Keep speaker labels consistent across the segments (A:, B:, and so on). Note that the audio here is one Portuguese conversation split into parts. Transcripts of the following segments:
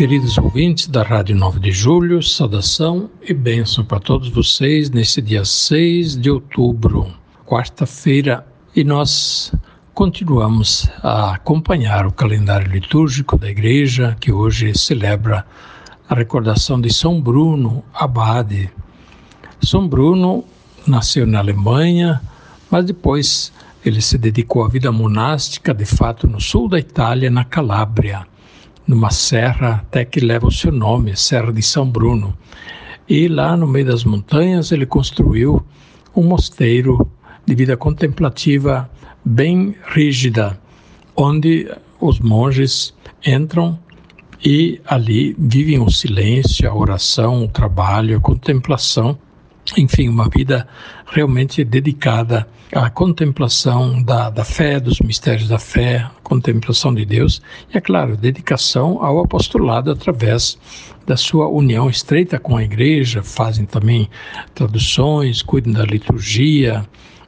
A: Queridos ouvintes da Rádio 9 de Julho, saudação e bênção para todos vocês nesse dia 6 de outubro, quarta-feira, e nós continuamos a acompanhar o calendário litúrgico da igreja que hoje celebra a recordação de São Bruno Abade. São Bruno nasceu na Alemanha, mas depois ele se dedicou à vida monástica, de fato, no sul da Itália, na Calábria numa serra até que leva o seu nome, Serra de São Bruno. E lá no meio das montanhas ele construiu um mosteiro de vida contemplativa bem rígida, onde os monges entram e ali vivem o silêncio, a oração, o trabalho, a contemplação enfim, uma vida realmente dedicada à contemplação da, da fé, dos mistérios da fé, contemplação de Deus e, é claro, dedicação ao apostolado através da sua união estreita com a igreja, fazem também traduções, cuidam da liturgia,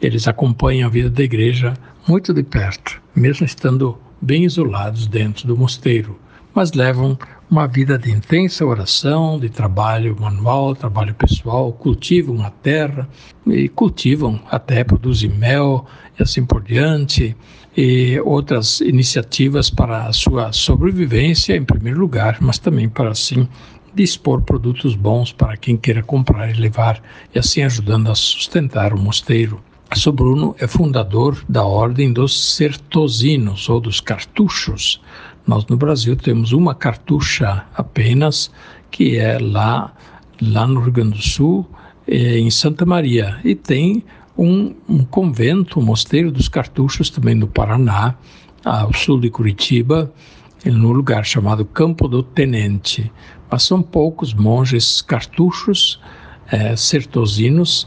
A: eles acompanham a vida da igreja muito de perto, mesmo estando bem isolados dentro do mosteiro, mas levam uma vida de intensa oração, de trabalho manual, trabalho pessoal, cultivam a terra e cultivam até produzir mel e assim por diante, e outras iniciativas para a sua sobrevivência em primeiro lugar, mas também para assim dispor produtos bons para quem queira comprar e levar, e assim ajudando a sustentar o mosteiro. São Bruno é fundador da Ordem dos Certosinos, ou dos Cartuchos, nós no Brasil temos uma cartucha apenas, que é lá, lá no Rio Grande do Sul, é, em Santa Maria. E tem um, um convento, um mosteiro dos cartuchos também no Paraná, ao sul de Curitiba, num lugar chamado Campo do Tenente. Mas são poucos monges cartuchos, é, certosinos,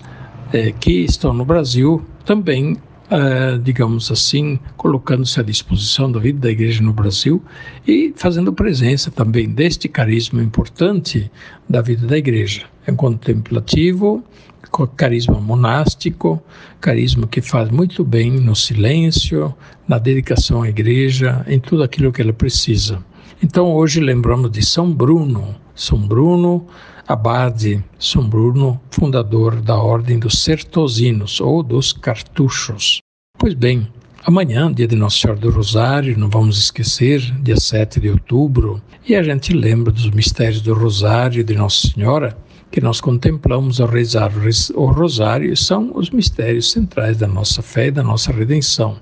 A: é, que estão no Brasil também uh, digamos assim, colocando-se à disposição da vida da igreja no Brasil e fazendo presença também deste carisma importante da vida da igreja. É contemplativo, carisma monástico, carisma que faz muito bem no silêncio, na dedicação à igreja, em tudo aquilo que ela precisa. Então hoje lembramos de São Bruno. São Bruno, abade São Bruno, fundador da Ordem dos Certosinos ou dos Cartuchos. Pois bem, amanhã, dia de Nossa Senhora do Rosário, não vamos esquecer, dia 7 de outubro, e a gente lembra dos mistérios do Rosário de Nossa Senhora, que nós contemplamos ao rezar o Rosário, são os mistérios centrais da nossa fé e da nossa redenção.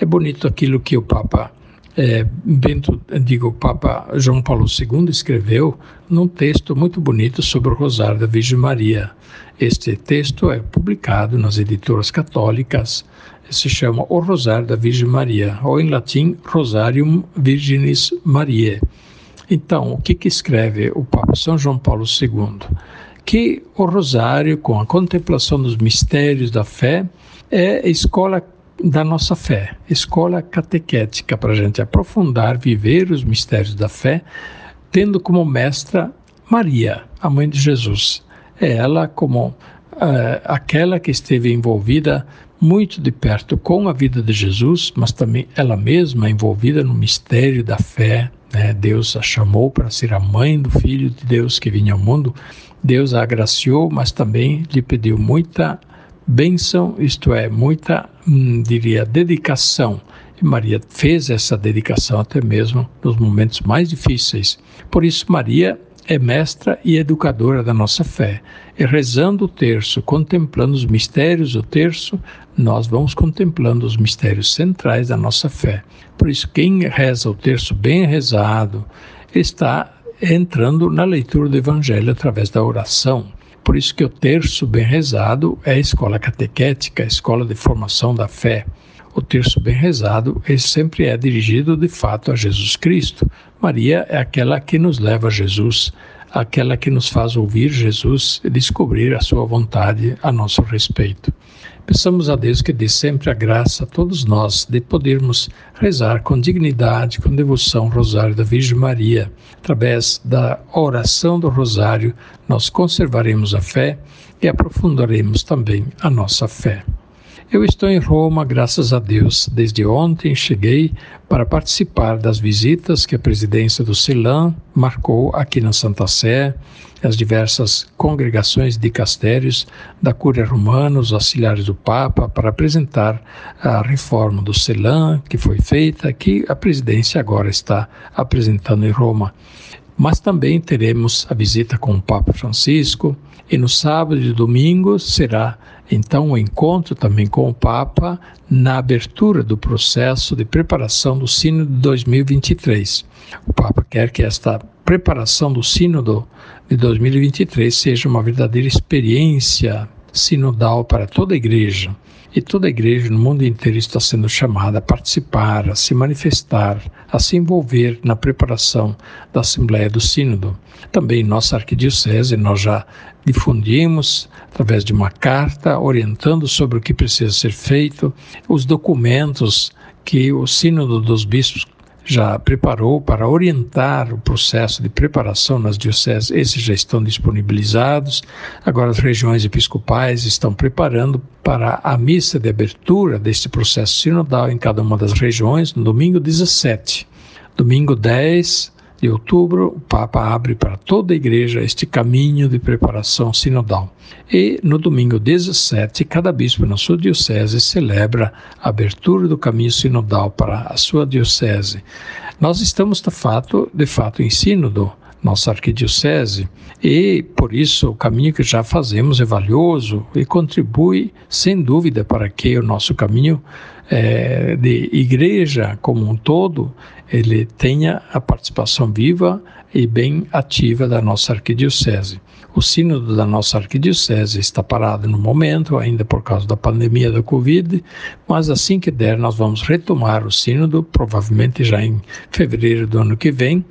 A: É bonito aquilo que o Papa é, Bento, digo, Papa João Paulo II escreveu num texto muito bonito sobre o Rosário da Virgem Maria. Este texto é publicado nas editoras católicas, se chama O Rosário da Virgem Maria, ou em latim Rosarium Virginis Mariae. Então, o que, que escreve o Papa São João Paulo II? Que o Rosário, com a contemplação dos mistérios da fé, é a escola da nossa fé, escola catequética para a gente aprofundar, viver os mistérios da fé, tendo como mestra Maria, a mãe de Jesus. É ela como uh, aquela que esteve envolvida muito de perto com a vida de Jesus, mas também ela mesma envolvida no mistério da fé. Né? Deus a chamou para ser a mãe do Filho de Deus que vinha ao mundo. Deus a agraciou, mas também lhe pediu muita bênção, isto é, muita, hum, diria, dedicação. E Maria fez essa dedicação até mesmo nos momentos mais difíceis. Por isso, Maria é mestra e educadora da nossa fé. E rezando o terço, contemplando os mistérios do terço, nós vamos contemplando os mistérios centrais da nossa fé. Por isso, quem reza o terço bem rezado está entrando na leitura do Evangelho através da oração. Por isso que o terço bem rezado é a escola catequética, a escola de formação da fé. O terço bem rezado ele sempre é dirigido de fato a Jesus Cristo, Maria é aquela que nos leva a Jesus, aquela que nos faz ouvir Jesus e descobrir a sua vontade a nosso respeito. Peçamos a Deus que dê sempre a graça a todos nós de podermos rezar com dignidade, com devoção o Rosário da Virgem Maria. Através da oração do Rosário, nós conservaremos a fé e aprofundaremos também a nossa fé. Eu estou em Roma, graças a Deus. Desde ontem cheguei para participar das visitas que a presidência do CELAM marcou aqui na Santa Sé, as diversas congregações de castérios da Cúria Romana, os auxiliares do Papa, para apresentar a reforma do CELAM que foi feita, que a presidência agora está apresentando em Roma. Mas também teremos a visita com o Papa Francisco, e no sábado e domingo será então o encontro também com o Papa na abertura do processo de preparação do Sínodo de 2023. O Papa quer que esta preparação do Sínodo de 2023 seja uma verdadeira experiência sinodal para toda a Igreja. E toda a igreja no mundo inteiro está sendo chamada a participar, a se manifestar, a se envolver na preparação da Assembleia do Sínodo. Também nossa arquidiocese nós já difundimos através de uma carta orientando sobre o que precisa ser feito, os documentos que o Sínodo dos Bispos já preparou para orientar o processo de preparação nas dioceses, esses já estão disponibilizados. Agora, as regiões episcopais estão preparando para a missa de abertura deste processo sinodal em cada uma das regiões, no domingo 17. Domingo 10, de outubro, o Papa abre para toda a Igreja este caminho de preparação sinodal. E no domingo 17, cada bispo na sua diocese celebra a abertura do caminho sinodal para a sua diocese. Nós estamos, de fato, de fato em sínodo, nossa arquidiocese, e por isso o caminho que já fazemos é valioso e contribui, sem dúvida, para que o nosso caminho é, de igreja como um todo ele tenha a participação viva e bem ativa da nossa arquidiocese. O sínodo da nossa arquidiocese está parado no momento, ainda por causa da pandemia da Covid, mas assim que der, nós vamos retomar o sínodo, provavelmente já em fevereiro do ano que vem,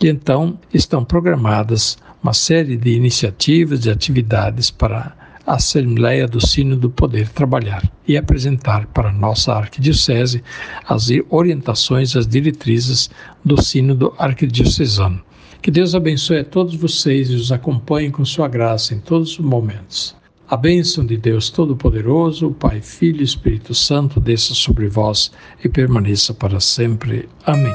A: e então estão programadas uma série de iniciativas e atividades para a Assembleia do Sínodo poder trabalhar e apresentar para nossa arquidiocese as orientações, as diretrizes do Sínodo Arquidiocesano. Que Deus abençoe a todos vocês e os acompanhe com sua graça em todos os momentos. A bênção de Deus Todo-Poderoso, Pai, Filho e Espírito Santo, desça sobre vós e permaneça para sempre. Amém.